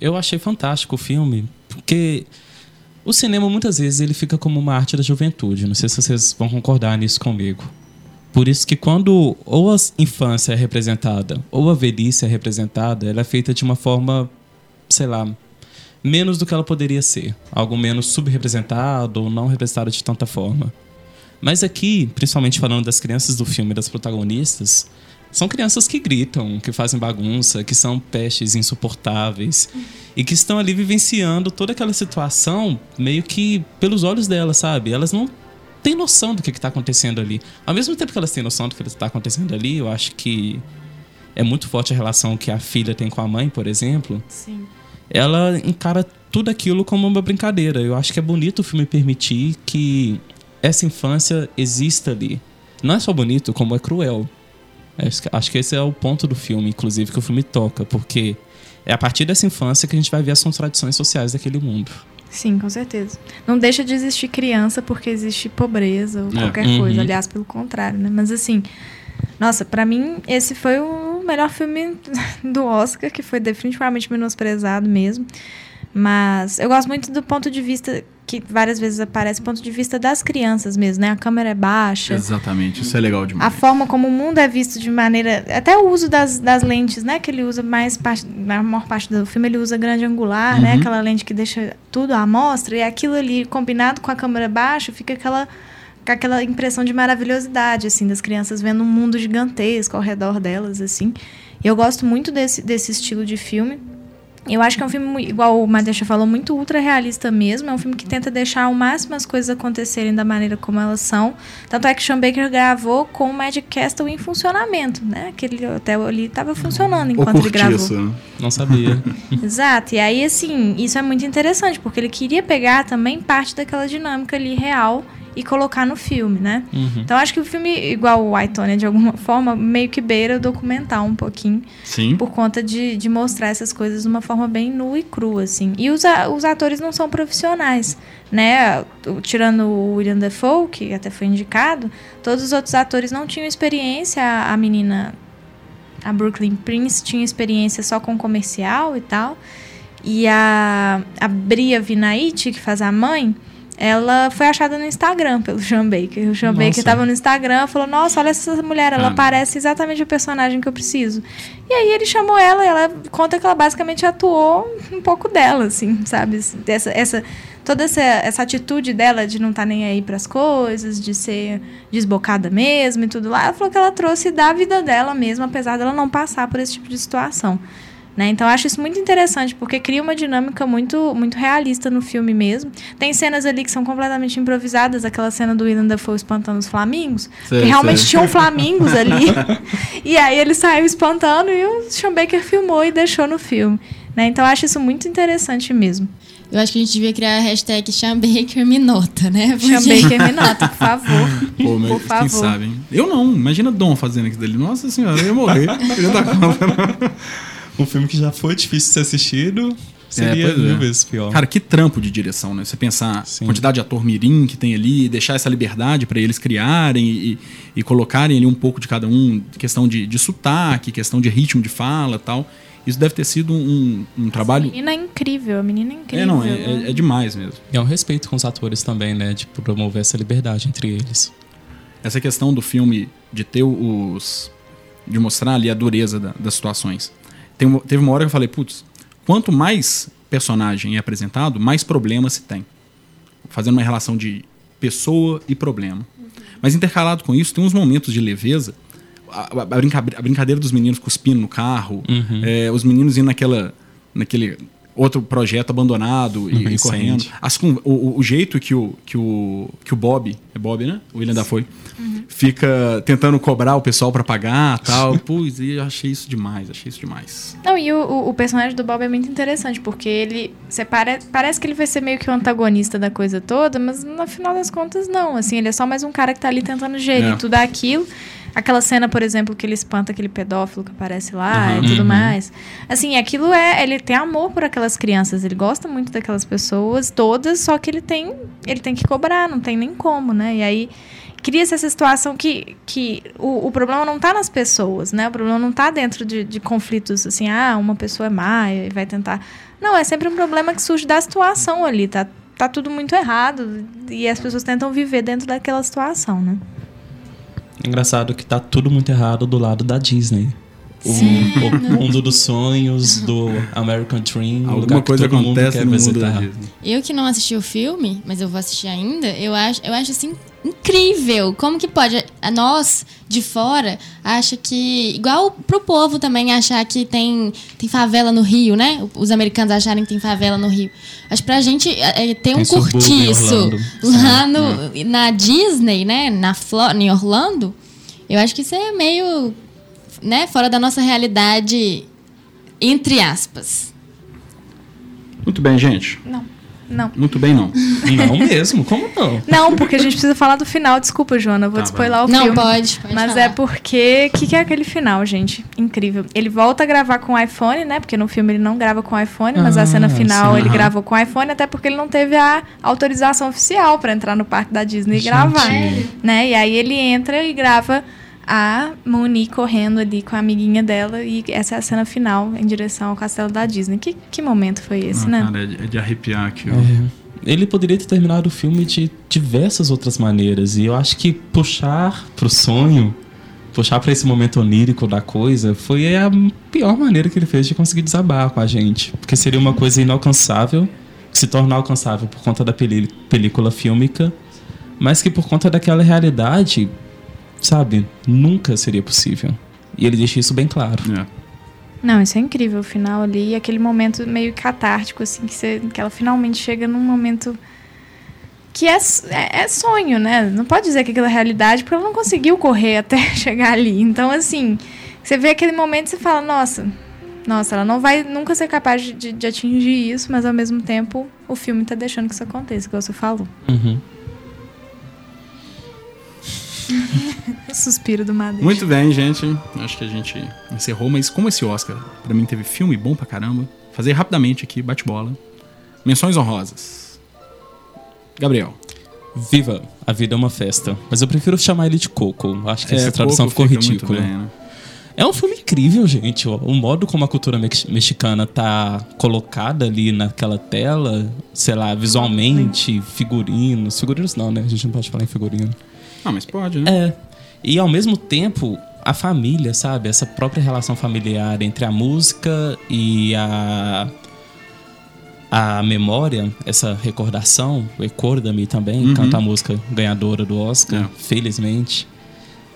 Eu achei fantástico o filme, porque o cinema muitas vezes ele fica como uma arte da juventude. Não sei se vocês vão concordar nisso comigo. Por isso que quando ou a infância é representada ou a velhice é representada, ela é feita de uma forma, sei lá, menos do que ela poderia ser, algo menos subrepresentado ou não representado de tanta forma. Mas aqui, principalmente falando das crianças do filme, das protagonistas, são crianças que gritam, que fazem bagunça, que são pestes insuportáveis e que estão ali vivenciando toda aquela situação meio que pelos olhos delas, sabe? Elas não têm noção do que está acontecendo ali. Ao mesmo tempo que elas têm noção do que está acontecendo ali, eu acho que é muito forte a relação que a filha tem com a mãe, por exemplo. Sim ela encara tudo aquilo como uma brincadeira. Eu acho que é bonito o filme permitir que essa infância exista ali. Não é só bonito, como é cruel. Acho que esse é o ponto do filme, inclusive, que o filme toca, porque é a partir dessa infância que a gente vai ver as contradições sociais daquele mundo. Sim, com certeza. Não deixa de existir criança porque existe pobreza ou é. qualquer uhum. coisa. Aliás, pelo contrário, né? Mas assim, nossa, para mim esse foi o melhor filme do Oscar, que foi definitivamente menosprezado mesmo. Mas eu gosto muito do ponto de vista que várias vezes aparece, ponto de vista das crianças mesmo, né? A câmera é baixa. Exatamente, isso é legal demais. A forma como o mundo é visto de maneira. Até o uso das, das lentes, né? Que ele usa mais parte. Na maior parte do filme, ele usa grande angular, né? uhum. né? Aquela lente que deixa tudo à mostra. E aquilo ali, combinado com a câmera baixa, fica aquela com aquela impressão de maravilhosidade, assim, das crianças vendo um mundo gigantesco ao redor delas, assim. E eu gosto muito desse, desse estilo de filme. Eu acho que é um filme, igual o Madeixa falou, muito ultra realista mesmo. É um filme que tenta deixar ao máximo as coisas acontecerem da maneira como elas são. Tanto é que Sean Baker gravou com o Magic Castle em funcionamento, né? Aquele hotel ali estava funcionando enquanto ele gravou. Isso, né? Não sabia. Exato. E aí, assim, isso é muito interessante, porque ele queria pegar também parte daquela dinâmica ali real e colocar no filme, né? Uhum. Então acho que o filme, igual o Aitonia, de alguma forma, meio que beira o documental um pouquinho. Sim. Por conta de, de mostrar essas coisas de uma forma bem nua e crua, assim. E os, os atores não são profissionais, né? Tirando o William Dafoe, que até foi indicado, todos os outros atores não tinham experiência. A, a menina, a Brooklyn Prince, tinha experiência só com comercial e tal. E a, a Bria Vinaite, que faz a mãe, ela foi achada no Instagram pelo Sean Baker. O Sean nossa. Baker estava no Instagram e falou: Nossa, olha essa mulher, ela ah. parece exatamente o personagem que eu preciso. E aí ele chamou ela e ela conta que ela basicamente atuou um pouco dela, assim, sabe? Essa, essa, toda essa, essa atitude dela de não estar tá nem aí para as coisas, de ser desbocada mesmo e tudo lá. Ela falou que ela trouxe da vida dela mesmo, apesar dela não passar por esse tipo de situação. Né? Então eu acho isso muito interessante, porque cria uma dinâmica muito, muito realista no filme mesmo. Tem cenas ali que são completamente improvisadas, aquela cena do William Dafoe espantando os flamingos, sei, que realmente sei. tinham flamingos ali. e aí ele saiu espantando e o Sean Baker filmou e deixou no filme. Né? Então eu acho isso muito interessante mesmo. Eu acho que a gente devia criar a hashtag Baker Minota, né? Baker Minota, por favor. Pô, mas por favor. quem sabe, hein? Eu não. Imagina Dom fazendo aquilo dali. Nossa senhora, eu ia morrer. Eu ia dar conta. um filme que já foi difícil de ser assistido. Seria é, mil é. vezes pior. Cara, que trampo de direção, né? Você pensar a quantidade de ator mirim que tem ali, deixar essa liberdade para eles criarem e, e, colocarem ali um pouco de cada um, questão de, de sotaque, questão de ritmo de fala tal. Isso deve ter sido um, um trabalho. A menina é incrível, a menina é incrível. É, não, é, é, é demais mesmo. E é um respeito com os atores também, né? De promover essa liberdade entre eles. Essa questão do filme de ter os. de mostrar ali a dureza da, das situações. Tem, teve uma hora que eu falei, putz, quanto mais personagem é apresentado, mais problema se tem. Fazendo uma relação de pessoa e problema. Uhum. Mas intercalado com isso, tem uns momentos de leveza. A, a, brinca, a brincadeira dos meninos cuspindo no carro, uhum. é, os meninos indo naquela, naquele outro projeto abandonado e, e correndo. As, o, o, jeito que o, que, o, que o Bob, é Bob, né? O William Dafoe, uhum. fica tentando cobrar o pessoal para pagar tal. Putz, e eu achei isso demais, achei isso demais. Não, e o, o personagem do Bob é muito interessante, porque ele. Você pare, parece que ele vai ser meio que o antagonista da coisa toda, mas no final das contas, não. Assim, ele é só mais um cara que tá ali tentando gerir é. tudo aquilo. Aquela cena, por exemplo, que ele espanta aquele pedófilo que aparece lá uhum. e tudo uhum. mais. Assim, aquilo é. Ele tem amor por aquelas crianças. Ele gosta muito daquelas pessoas, todas, só que ele tem. Ele tem que cobrar, não tem nem como, né? E aí cria-se essa situação que, que o, o problema não está nas pessoas, né? O problema não está dentro de, de conflitos assim, ah, uma pessoa é má e vai tentar. Não, é sempre um problema que surge da situação ali, tá? Tá tudo muito errado e as pessoas tentam viver dentro daquela situação, né? Engraçado que tá tudo muito errado do lado da Disney. O, o, mundo dos sonhos, do American Dream. Alguma coisa acontece no mundo da Disney. Eu que não assisti o filme, mas eu vou assistir ainda, eu acho, eu acho assim incrível. Como que pode a nós de fora acha que igual pro povo também achar que tem tem favela no Rio, né? Os americanos acharem que tem favela no Rio. Acho pra gente é, é ter um curtiço lá no, é. na Disney, né? Na Flórida, em Orlando. Eu acho que isso é meio né, fora da nossa realidade, entre aspas. Muito bem, gente. Não. Não. Muito bem, não. Não mesmo? Como não? Não, porque a gente precisa falar do final. Desculpa, Joana, eu vou Tá, te spoiler o Não, filme. pode, pode Mas falar. é porque. O que, que é aquele final, gente? Incrível. Ele volta a gravar com o iPhone, né? Porque no filme ele não grava com o iPhone, mas Ah, a cena final sim, ele aham. gravou com o iPhone, até porque ele não teve a autorização oficial pra entrar no parque da Disney e gravar. Né? E aí ele entra e grava a Mooney correndo ali com a amiguinha dela. E essa é a cena final em direção ao castelo da Disney. Que, que momento foi esse, Ah, né? Cara, é de, é de arrepiar aqui, ó. É. Ele poderia ter terminado o filme de diversas outras maneiras. E eu acho que puxar pro sonho, puxar pra esse momento onírico da coisa, foi a pior maneira que ele fez de conseguir desabar com a gente. Porque seria uma coisa inalcançável, que se torna alcançável por conta da película fílmica, mas que por conta daquela realidade, sabe, nunca seria possível. E ele deixa isso bem claro. É. Não, isso é incrível, o final ali, e aquele momento meio catártico, assim, que, você, que ela finalmente chega num momento que é, é, é sonho, né? Não pode dizer que aquilo é realidade, porque ela não conseguiu correr até chegar ali. Então, assim, você vê aquele momento e você fala, nossa, nossa, ela não vai nunca ser capaz de, de, atingir isso, mas ao mesmo tempo o filme tá deixando que isso aconteça, como você falou. Uhum. Suspiro do Madeira. Muito bem, gente. Acho que a gente encerrou, mas como esse Oscar, pra mim, teve filme bom pra caramba, fazer rapidamente aqui, bate-bola. Menções honrosas. Gabriel. Viva, a vida é uma festa. Mas eu prefiro chamar ele de Coco. Acho que É, essa tradução Coco ficou ridícula. bem, né? É um filme incrível, gente. O modo como a cultura mex- mexicana tá colocada ali naquela tela, sei lá, visualmente, figurinos. Figurinos não, né? A gente não pode falar em figurino. Ah, mas pode, né? É. E ao mesmo tempo, a família, sabe? Essa própria relação familiar entre a música e a. A memória, essa recordação, o Recorda-me também, Uhum. canta a música ganhadora do Oscar, É. felizmente,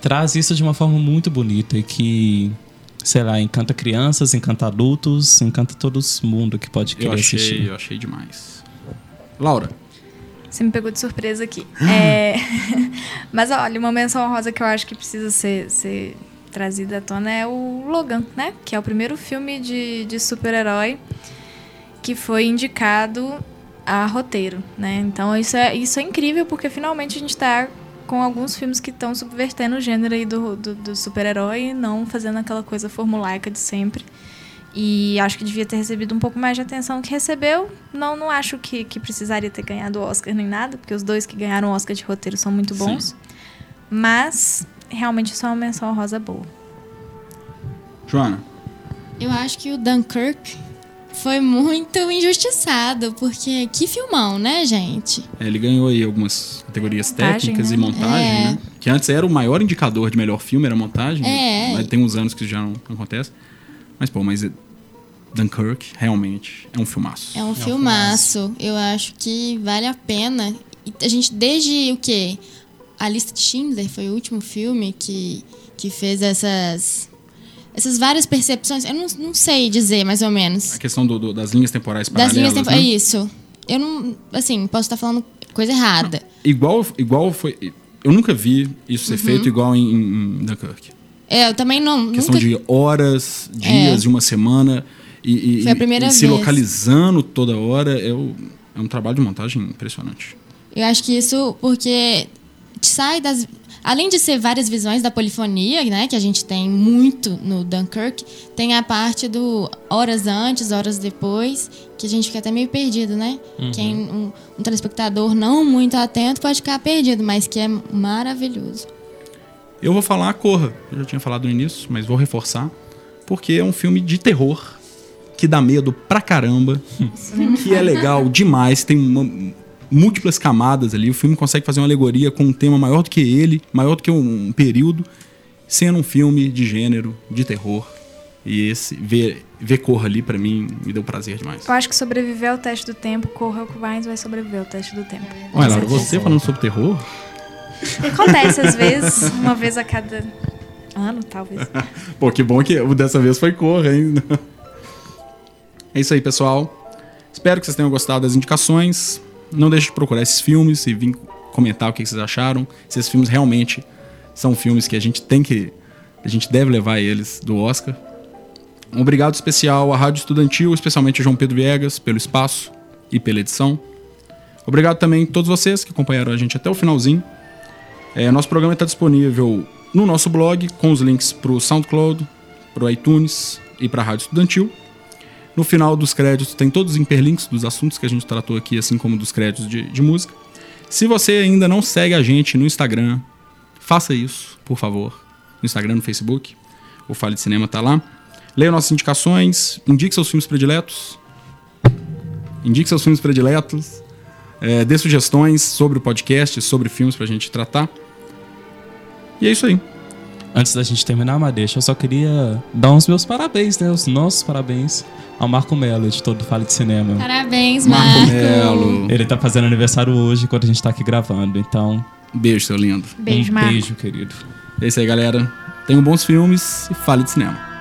traz isso de uma forma muito bonita e que, sei lá, encanta crianças, encanta adultos, encanta todo mundo que pode Eu querer achei, assistir. eu achei demais. Laura. Você me pegou de surpresa aqui. É, Mas olha, uma menção honrosa que eu acho que precisa ser, ser trazida à tona é o Logan, né? Que é o primeiro filme de, de super-herói que foi indicado a roteiro, né? Então isso é, isso é incrível porque finalmente a gente tá com alguns filmes que estão subvertendo o gênero aí do, do, do super-herói e não fazendo aquela coisa formulaica de sempre. E acho que devia ter recebido um pouco mais de atenção que recebeu. Não, não acho que, que precisaria ter ganhado o Oscar nem nada, porque os dois que ganharam o Oscar de roteiro são muito bons. Mas realmente só uma menção rosa boa. Joana. Eu acho que o Dunkirk foi muito injustiçado, porque que filmão, né, gente? É, Ele ganhou aí algumas categorias Montagem, técnicas né? e montagem, É. né? Que antes era o maior indicador de melhor filme, era montagem. É. Mas tem uns anos que isso já não acontece. Mas, pô, mas é- Dunkirk realmente é um filmaço. É um filmaço. Eu acho que vale a pena. A gente, desde o quê? A Lista de Schindler foi o último filme que, que fez essas, essas várias percepções. Eu não, não sei dizer, mais ou menos. A questão do- do- das linhas temporais Das paralelas, linhas tempo- né? É isso. Eu não. Assim, posso estar falando coisa errada. Igual, igual foi... Eu nunca vi isso Uhum. ser feito igual em, em Dunkirk. É, eu também não. Questão nunca, de horas, dias, É. de uma semana. E, e- Foi a primeira e se vez. localizando toda hora. É, o- é um trabalho de montagem impressionante. Eu acho que isso porque sai das. Além de ser várias visões da polifonia, né, que a gente tem muito no Dunkirk, tem a parte do horas antes, horas depois, que a gente fica até meio perdido, né? Quem um, um telespectador não muito atento pode ficar perdido, mas que é maravilhoso. Eu vou falar Corra. Eu já tinha falado no início, mas vou reforçar. Porque é um filme de terror que dá medo pra caramba. que é legal demais. Tem uma- múltiplas camadas ali. O filme consegue fazer uma alegoria com um tema maior do que ele, maior do que um, um período, sendo um filme de gênero, de terror. E esse, ver, ver Corra ali, pra mim, me deu prazer demais. Eu acho que sobreviver ao teste do tempo, Corra Vines vai sobreviver ao teste do tempo. Olha, Laura, você falando sobre terror, Acontece às vezes, uma vez a cada ano, talvez. Pô, que bom que dessa vez foi Corra ainda. É isso aí, pessoal. Espero que vocês tenham gostado das indicações. Não deixe de procurar esses filmes e vir comentar o que vocês acharam. Se esses filmes realmente são filmes que a gente tem que. A gente deve levar eles do Oscar. Um obrigado especial à Rádio Estudantil, especialmente a João Pedro Viegas, pelo espaço e pela edição. Obrigado também a todos vocês que acompanharam a gente até o finalzinho. É, nosso programa está disponível no nosso blog, com os links para o SoundCloud, para o iTunes e para a Rádio Estudantil. No final dos créditos tem todos os hiperlinks dos assuntos que a gente tratou aqui, assim como dos créditos de, de música. Se você ainda não segue a gente no Instagram, faça isso, por favor. No Instagram, no Facebook. O Fale de Cinema tá lá. Leia nossas indicações, indique seus filmes prediletos. Indique seus filmes prediletos. É, dê sugestões sobre o podcast, sobre filmes pra gente tratar. E é isso aí. Antes da gente terminar, Madeixa, eu só queria dar os meus parabéns, né? Os nossos parabéns ao Marco Melo, editor do Fale de Cinema. Parabéns, Marco. Marco Melo. Ele tá fazendo aniversário hoje, quando a gente tá aqui gravando, então... Beijo, seu lindo. Beijo, um Marco. beijo, querido. É isso aí, galera. Tenham bons filmes e fale de cinema.